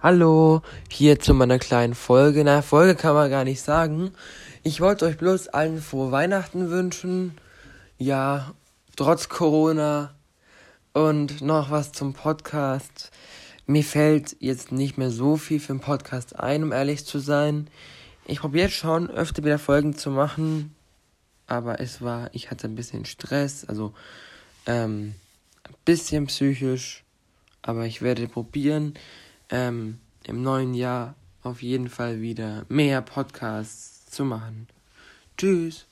Hallo, hier zu meiner kleinen Folge. Na, Folge kann man gar nicht sagen. Ich wollte euch bloß allen frohe Weihnachten wünschen. Ja, trotz Corona. Und noch was zum Podcast. Mir fällt jetzt nicht mehr so viel für den Podcast ein, um ehrlich zu sein. Ich probiere jetzt schon, öfter wieder Folgen zu machen. Aber es war, ich hatte ein bisschen Stress, also ähm, ein bisschen psychisch. Aber ich werde probieren ähm, im neuen Jahr auf jeden Fall wieder mehr Podcasts zu machen. Tschüss.